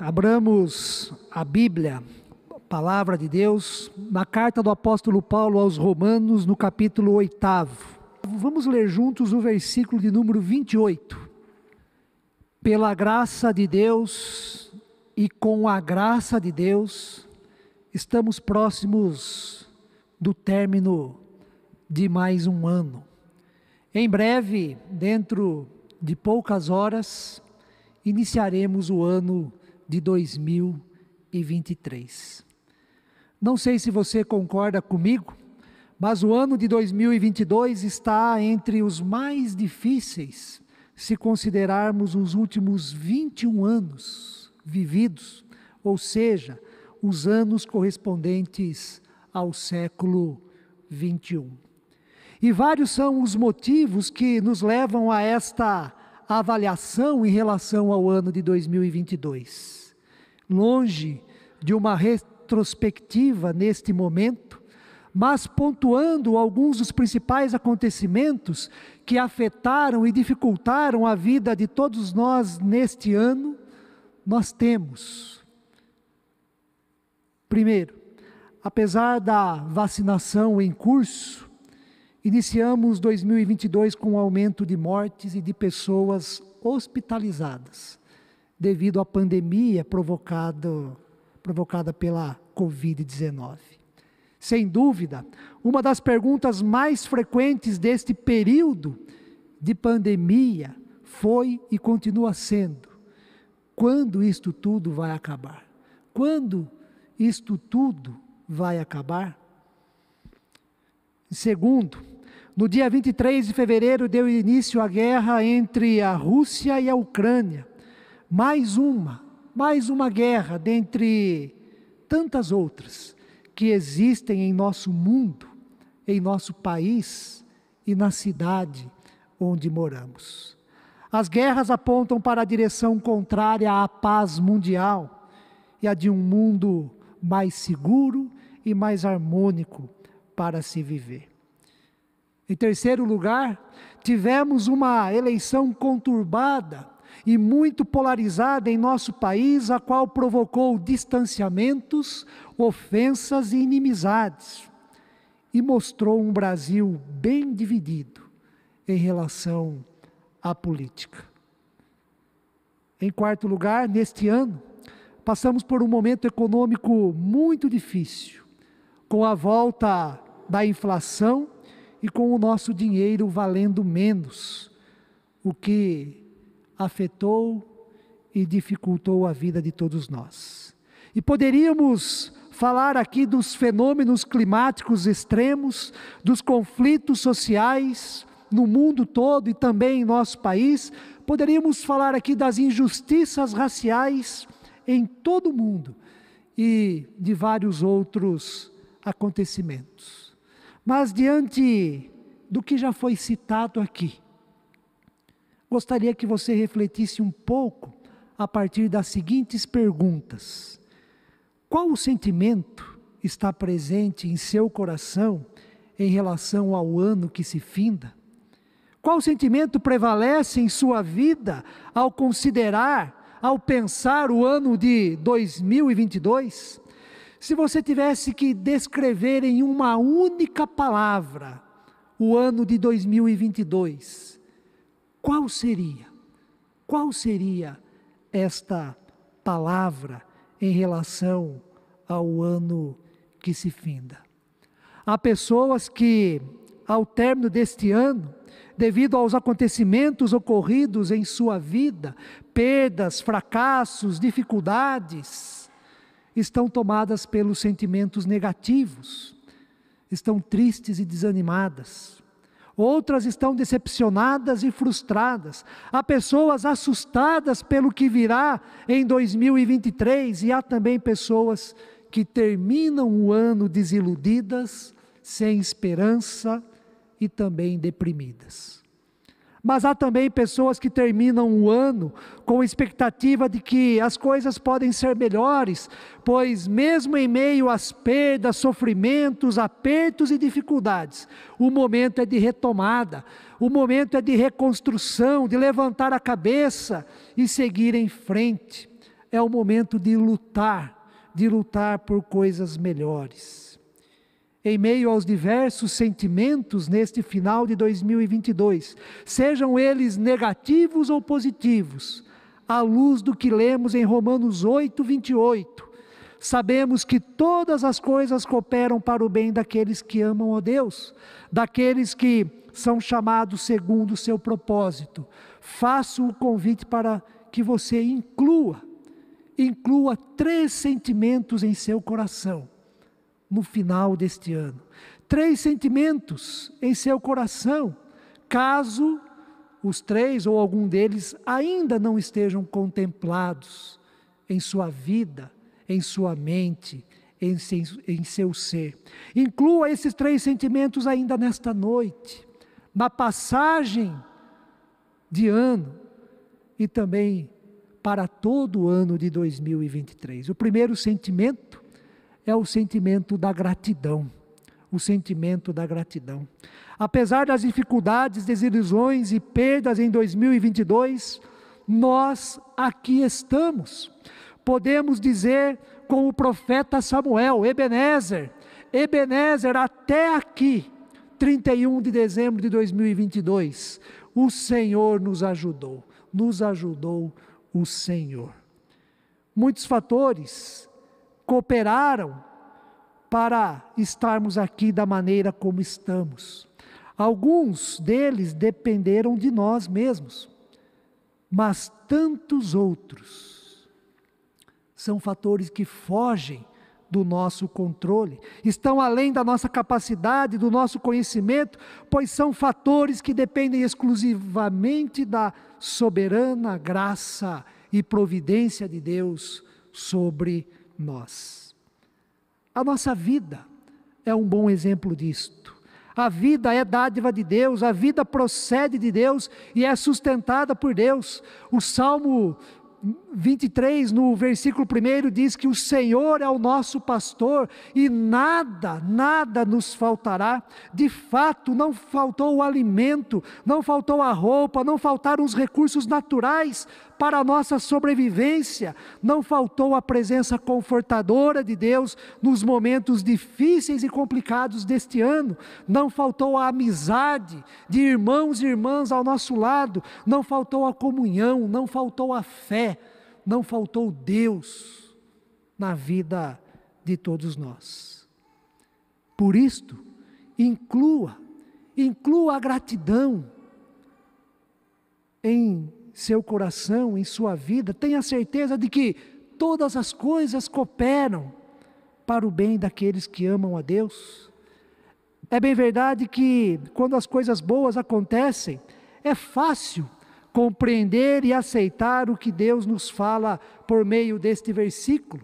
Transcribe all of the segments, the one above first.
abramos a Bíblia, palavra de Deus, na carta do apóstolo Paulo aos Romanos, no capítulo 8. Vamos ler juntos o versículo de número 28. Pela graça de Deus e com a graça de Deus, estamos próximos do término de mais um ano. Em breve, dentro de poucas horas, iniciaremos o ano de 2023. Não sei se você concorda comigo, mas o ano de 2022 está entre os mais difíceis se considerarmos os últimos 21 anos vividos, ou seja, os anos correspondentes ao século 21. E vários são os motivos que nos levam a esta avaliação em relação ao ano de 2022. Longe de uma retrospectiva neste momento, mas pontuando alguns dos principais acontecimentos que afetaram e dificultaram a vida de todos nós neste ano, nós temos. Primeiro, apesar da vacinação em curso, iniciamos 2022 com um aumento de mortes e de pessoas hospitalizadas devido à pandemia provocado, provocada pela Covid-19. Sem dúvida, uma das perguntas mais frequentes deste período de pandemia foi e continua sendo: quando isto tudo vai acabar? Quando isto tudo vai acabar? Segundo, no dia 23 de fevereiro deu início a guerra entre a Rússia e a Ucrânia. Mais uma, mais uma guerra dentre tantas outras que existem em nosso mundo, em nosso país e na cidade onde moramos. As guerras apontam para a direção contrária à paz mundial e a de um mundo mais seguro e mais harmônico para se viver. Em terceiro lugar, tivemos uma eleição conturbada e muito polarizada em nosso país, a qual provocou distanciamentos, ofensas e inimizades, e mostrou um Brasil bem dividido em relação à política. Em quarto lugar, neste ano, passamos por um momento econômico muito difícil, com a volta da inflação e com o nosso dinheiro valendo menos, o que afetou e dificultou a vida de todos nós. E poderíamos falar aqui dos fenômenos climáticos extremos, dos conflitos sociais no mundo todo e também em nosso país, poderíamos falar aqui das injustiças raciais em todo o mundo e de vários outros acontecimentos. Mas diante do que já foi citado aqui, gostaria que você refletisse um pouco a partir das seguintes perguntas: Qual o sentimento está presente em seu coração em relação ao ano que se finda? Qual sentimento prevalece em sua vida ao considerar, ao pensar o ano de 2022? Se você tivesse que descrever em uma única palavra o ano de 2022, qual seria? Qual seria esta palavra em relação ao ano que se finda? Há pessoas que, ao término deste ano, devido aos acontecimentos ocorridos em sua vida, perdas, fracassos, dificuldades, estão tomadas pelos sentimentos negativos, estão tristes e desanimadas. Outras estão decepcionadas e frustradas. Há pessoas assustadas pelo que virá em 2023 e há também pessoas que terminam o ano desiludidas, sem esperança e também deprimidas. Mas há também pessoas que terminam o ano com expectativa de que as coisas podem ser melhores, pois, mesmo em meio às perdas, sofrimentos, apertos e dificuldades, o momento é de retomada, o momento é de reconstrução, de levantar a cabeça e seguir em frente. é o momento de lutar, de lutar por coisas melhores. Em meio aos diversos sentimentos neste final de 2022, sejam eles negativos ou positivos, à luz do que lemos em Romanos 8, 28, sabemos que todas as coisas cooperam para o bem daqueles que amam a Deus, daqueles que são chamados segundo o seu propósito. Faço o convite para que você inclua, inclua três sentimentos em seu coração no final deste ano. Três sentimentos em seu coração, caso os três ou algum deles ainda não estejam contemplados em sua vida, em sua mente, em, em seu ser. Inclua esses três sentimentos ainda nesta noite, na passagem de ano e também para todo o ano de 2023. O primeiro sentimento é o sentimento da gratidão. O sentimento da gratidão. Apesar das dificuldades, desilusões e perdas em 2022, nós aqui estamos. Podemos dizer com o profeta Samuel, Ebenezer, Ebenezer, até aqui, 31 de dezembro de 2022, o Senhor nos ajudou, nos ajudou o Senhor. Muitos fatores cooperaram para estarmos aqui da maneira como estamos. Alguns deles dependeram de nós mesmos, mas tantos outros são fatores que fogem do nosso controle, estão além da nossa capacidade, do nosso conhecimento, pois são fatores que dependem exclusivamente da soberana graça e providência de Deus sobre nós. A nossa vida é um bom exemplo disto. A vida é dádiva de Deus, a vida procede de Deus e é sustentada por Deus. O Salmo 23, no versículo 1, diz que o Senhor é o nosso pastor e nada, nada nos faltará. De fato, não faltou o alimento, não faltou a roupa, não faltaram os recursos naturais para a nossa sobrevivência, não faltou a presença confortadora de Deus nos momentos difíceis e complicados deste ano, não faltou a amizade de irmãos e irmãs ao nosso lado, não faltou a comunhão, não faltou a fé, não faltou Deus na vida de todos nós. Por isto, inclua, inclua a gratidão em seu coração, em sua vida, tenha certeza de que todas as coisas cooperam para o bem daqueles que amam a Deus. É bem verdade que quando as coisas boas acontecem, é fácil compreender e aceitar o que Deus nos fala por meio deste versículo.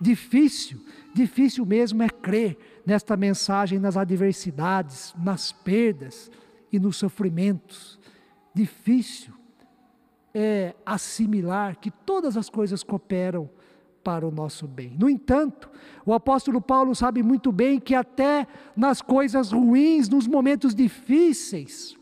Difícil, difícil mesmo é crer nesta mensagem nas adversidades, nas perdas e nos sofrimentos difícil é assimilar que todas as coisas cooperam para o nosso bem. No entanto, o apóstolo Paulo sabe muito bem que até nas coisas ruins, nos momentos difíceis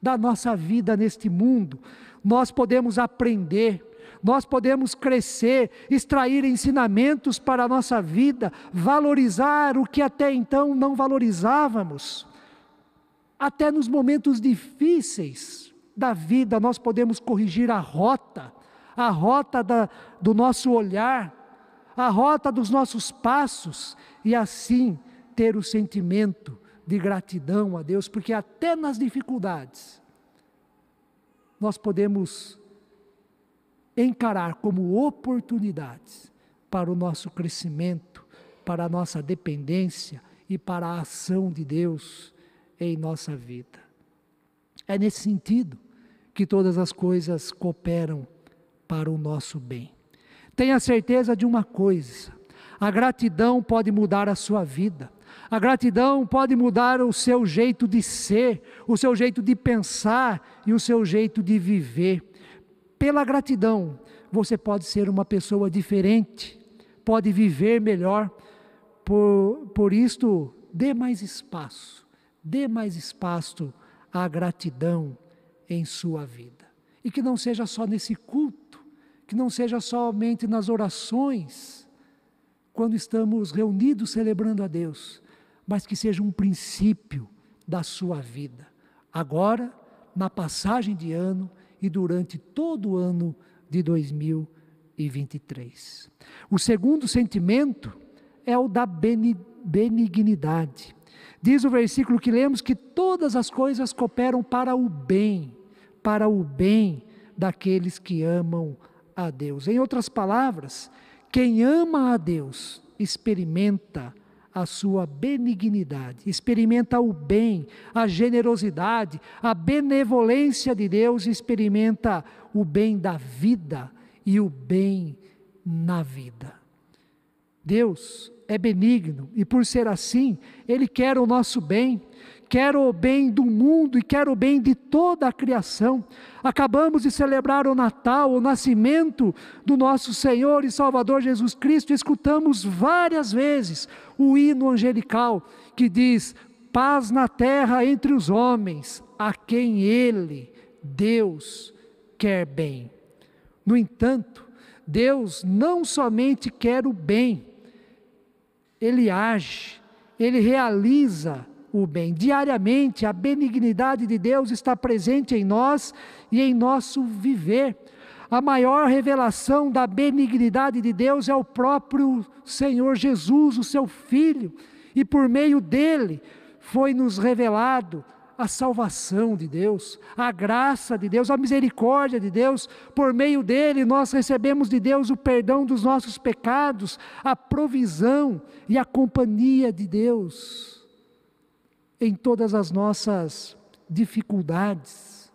da nossa vida neste mundo, nós podemos aprender, nós podemos crescer, extrair ensinamentos para a nossa vida, valorizar o que até então não valorizávamos. Até nos momentos difíceis, da vida, nós podemos corrigir a rota, a rota da, do nosso olhar, a rota dos nossos passos, e assim ter o sentimento de gratidão a Deus, porque até nas dificuldades, nós podemos encarar como oportunidades para o nosso crescimento, para a nossa dependência e para a ação de Deus em nossa vida. É nesse sentido que todas as coisas cooperam para o nosso bem. Tenha certeza de uma coisa: a gratidão pode mudar a sua vida. A gratidão pode mudar o seu jeito de ser, o seu jeito de pensar e o seu jeito de viver. Pela gratidão, você pode ser uma pessoa diferente, pode viver melhor. Por, por isto, dê mais espaço, dê mais espaço à gratidão em sua vida. E que não seja só nesse culto que não seja somente nas orações, quando estamos reunidos celebrando a Deus, mas que seja um princípio da sua vida, agora, na passagem de ano e durante todo o ano de 2023. O segundo sentimento é o da benignidade. Diz o versículo que lemos que todas as coisas cooperam para o bem, para o bem daqueles que amam a Deus. Em outras palavras, quem ama a Deus experimenta a sua benignidade, experimenta o bem, a generosidade, a benevolência de Deus, experimenta o bem da vida e o bem na vida. Deus é benigno e por ser assim, Ele quer o nosso bem, quer o bem do mundo e quer o bem de toda a criação. Acabamos de celebrar o Natal, o nascimento do nosso Senhor e Salvador Jesus Cristo. Escutamos várias vezes o hino angelical que diz: paz na terra entre os homens, a quem Ele, Deus, quer bem. No entanto, Deus não somente quer o bem, Ele age, Ele realiza o bem. Diariamente, a benignidade de Deus está presente em nós e em nosso viver. A maior revelação da benignidade de Deus é o próprio Senhor Jesus, o seu Filho, e por meio dele foi nos revelado a salvação de Deus, a graça de Deus, a misericórdia de Deus. Por meio dele, nós recebemos de Deus o perdão dos nossos pecados, a provisão e a companhia de Deus em todas as nossas dificuldades.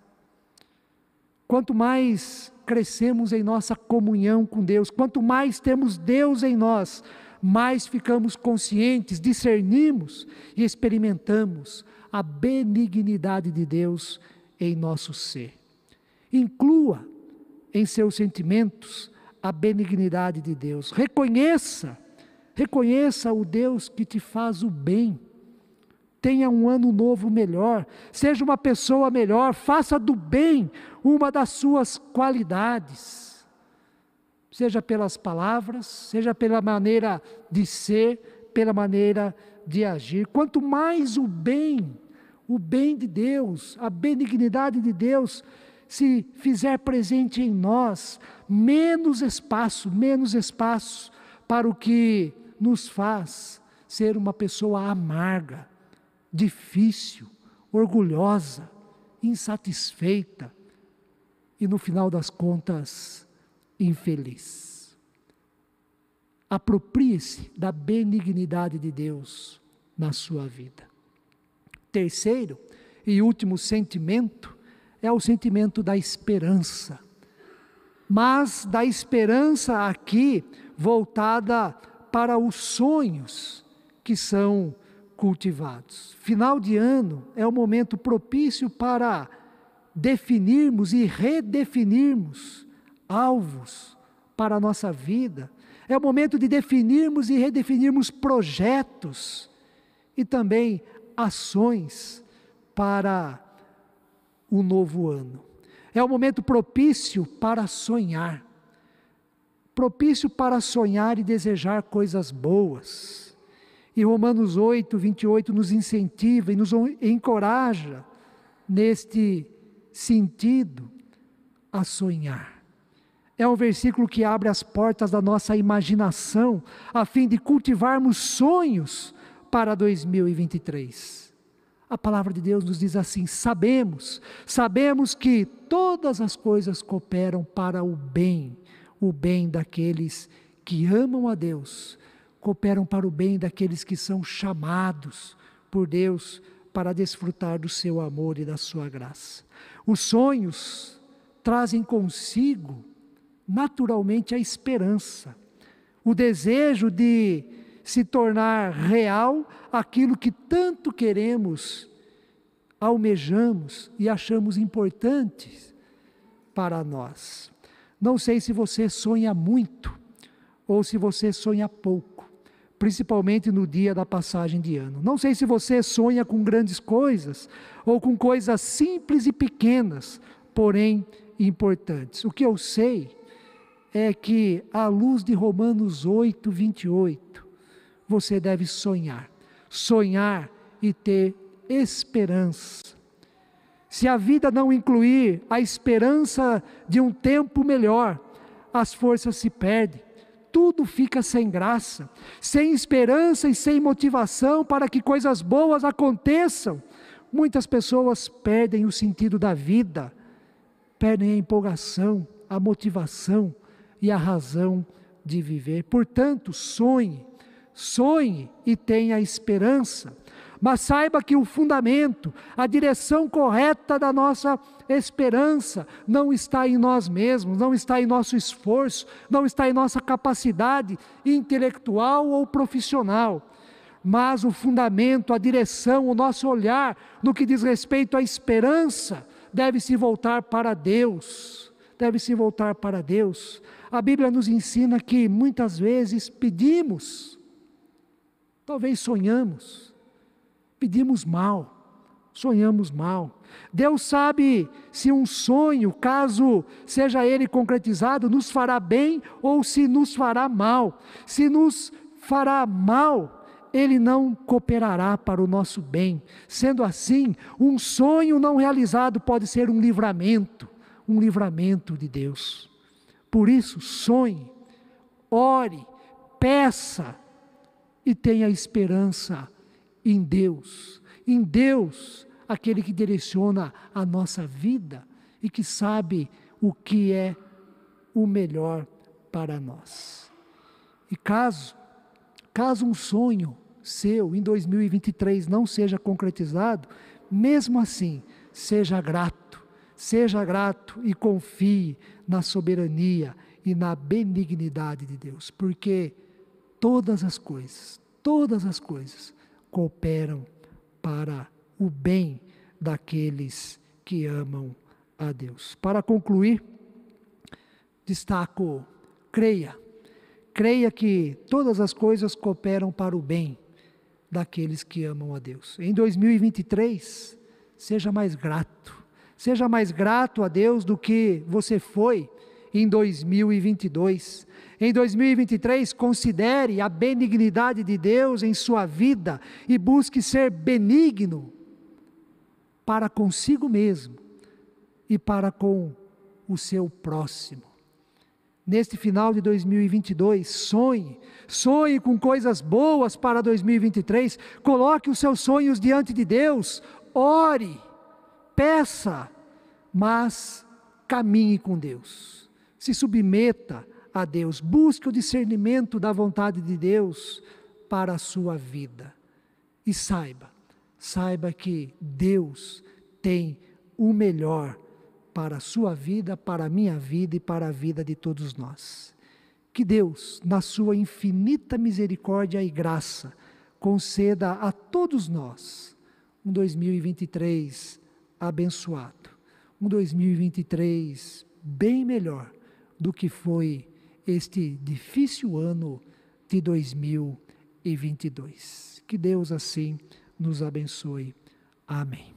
Quanto mais crescemos em nossa comunhão com Deus, quanto mais temos Deus em nós, mais ficamos conscientes, discernimos e experimentamos a benignidade de Deus em nosso ser. Inclua em seus sentimentos a benignidade de Deus. Reconheça, reconheça o Deus que te faz o bem tenha um ano novo melhor, seja uma pessoa melhor, faça do bem uma das suas qualidades, seja pelas palavras, seja pela maneira de ser, pela maneira de agir. Quanto mais o bem, o bem de Deus, a benignidade de Deus, se fizer presente em nós, menos espaço, menos espaço para o que nos faz ser uma pessoa amarga difícil, orgulhosa, insatisfeita e, no final das contas, infeliz. Aproprie-se da benignidade de Deus na sua vida. Terceiro e último sentimento é o sentimento da esperança. Mas da esperança aqui voltada para os sonhos que são cultivados. Final de ano é o momento propício para definirmos e redefinirmos alvos para a nossa vida. É o momento de definirmos e redefinirmos projetos e também ações para o novo ano. É o momento propício para sonhar. Propício para sonhar e desejar coisas boas e Romanos 8, 28 nos incentiva e nos encoraja neste sentido a sonhar. É um versículo que abre as portas da nossa imaginação a fim de cultivarmos sonhos para 2023. A palavra de Deus nos diz assim: sabemos, sabemos que todas as coisas cooperam para o bem, o bem daqueles que amam a Deus cooperam para o bem daqueles que são chamados por Deus para desfrutar do seu amor e da sua graça. Os sonhos trazem consigo, naturalmente, a esperança, o desejo de se tornar real aquilo que tanto queremos, almejamos e achamos importante para nós. Não sei se você sonha muito ou se você sonha pouco principalmente no dia da passagem de ano. Não sei se você sonha com grandes coisas ou com coisas simples e pequenas, porém importantes. O que eu sei é que, à luz de Romanos 8, 28, você deve sonhar. Sonhar e ter esperança. Se a vida não incluir a esperança de um tempo melhor, as forças se perdem, tudo fica sem graça, sem esperança e sem motivação para que coisas boas aconteçam. Muitas pessoas perdem o sentido da vida, perdem a empolgação, a motivação e a razão de viver. Portanto, sonhe, sonhe e tenha esperança. Mas saiba que o fundamento, a direção correta da nossa esperança não está em nós mesmos, não está em nosso esforço, não está em nossa capacidade intelectual ou profissional. Mas o fundamento, a direção, o nosso olhar no que diz respeito à esperança deve se voltar para Deus. Deve se voltar para Deus. A Bíblia nos ensina que muitas vezes pedimos, talvez sonhamos, pedimos mal, sonhamos mal. Deus sabe se um sonho, caso seja ele concretizado, nos fará bem ou se nos fará mal. Se nos fará mal, ele não cooperará para o nosso bem. Sendo assim, um sonho não realizado pode ser um livramento, um livramento de Deus. Por isso, sonhe, ore, peça e tenha esperança em Deus. Em Deus, aquele que direciona a nossa vida e que sabe o que é o melhor para nós. E caso, caso um sonho seu em 2023 não seja concretizado, mesmo assim, seja grato, seja grato e confie na soberania e na benignidade de Deus, porque todas as coisas, todas as coisas cooperam para o bem daqueles que amam a Deus. Para concluir, destaco: creia, creia que todas as coisas cooperam para o bem daqueles que amam a Deus. Em 2023, seja mais grato Seja mais grato a Deus do que você foi em 2022. Em 2023, considere a benignidade de Deus em sua vida e busque ser benigno para consigo mesmo e para com o seu próximo. Neste final de 2022, sonhe, sonhe com coisas boas para 2023, coloque os seus sonhos diante de Deus, ore peça, mas caminhe com Deus. Se submeta a Deus, busque o discernimento da vontade de Deus para a sua vida. E saiba, saiba que Deus tem o melhor para a sua vida, para a minha vida e para a vida de todos nós. Que Deus, na sua infinita misericórdia e graça, conceda a todos nós um 2023 abençoado. Um 2023 bem melhor do que foi este difícil ano de 2022. Que Deus assim nos abençoe. Amém.